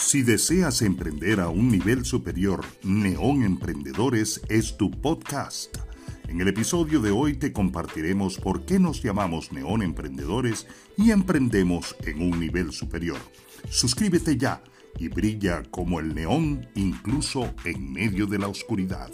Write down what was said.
Si deseas emprender a un nivel superior, Neón Emprendedores es tu podcast. En el episodio de hoy te compartiremos por qué nos llamamos Neón Emprendedores y emprendemos en un nivel superior. Suscríbete ya y brilla como el neón incluso en medio de la oscuridad.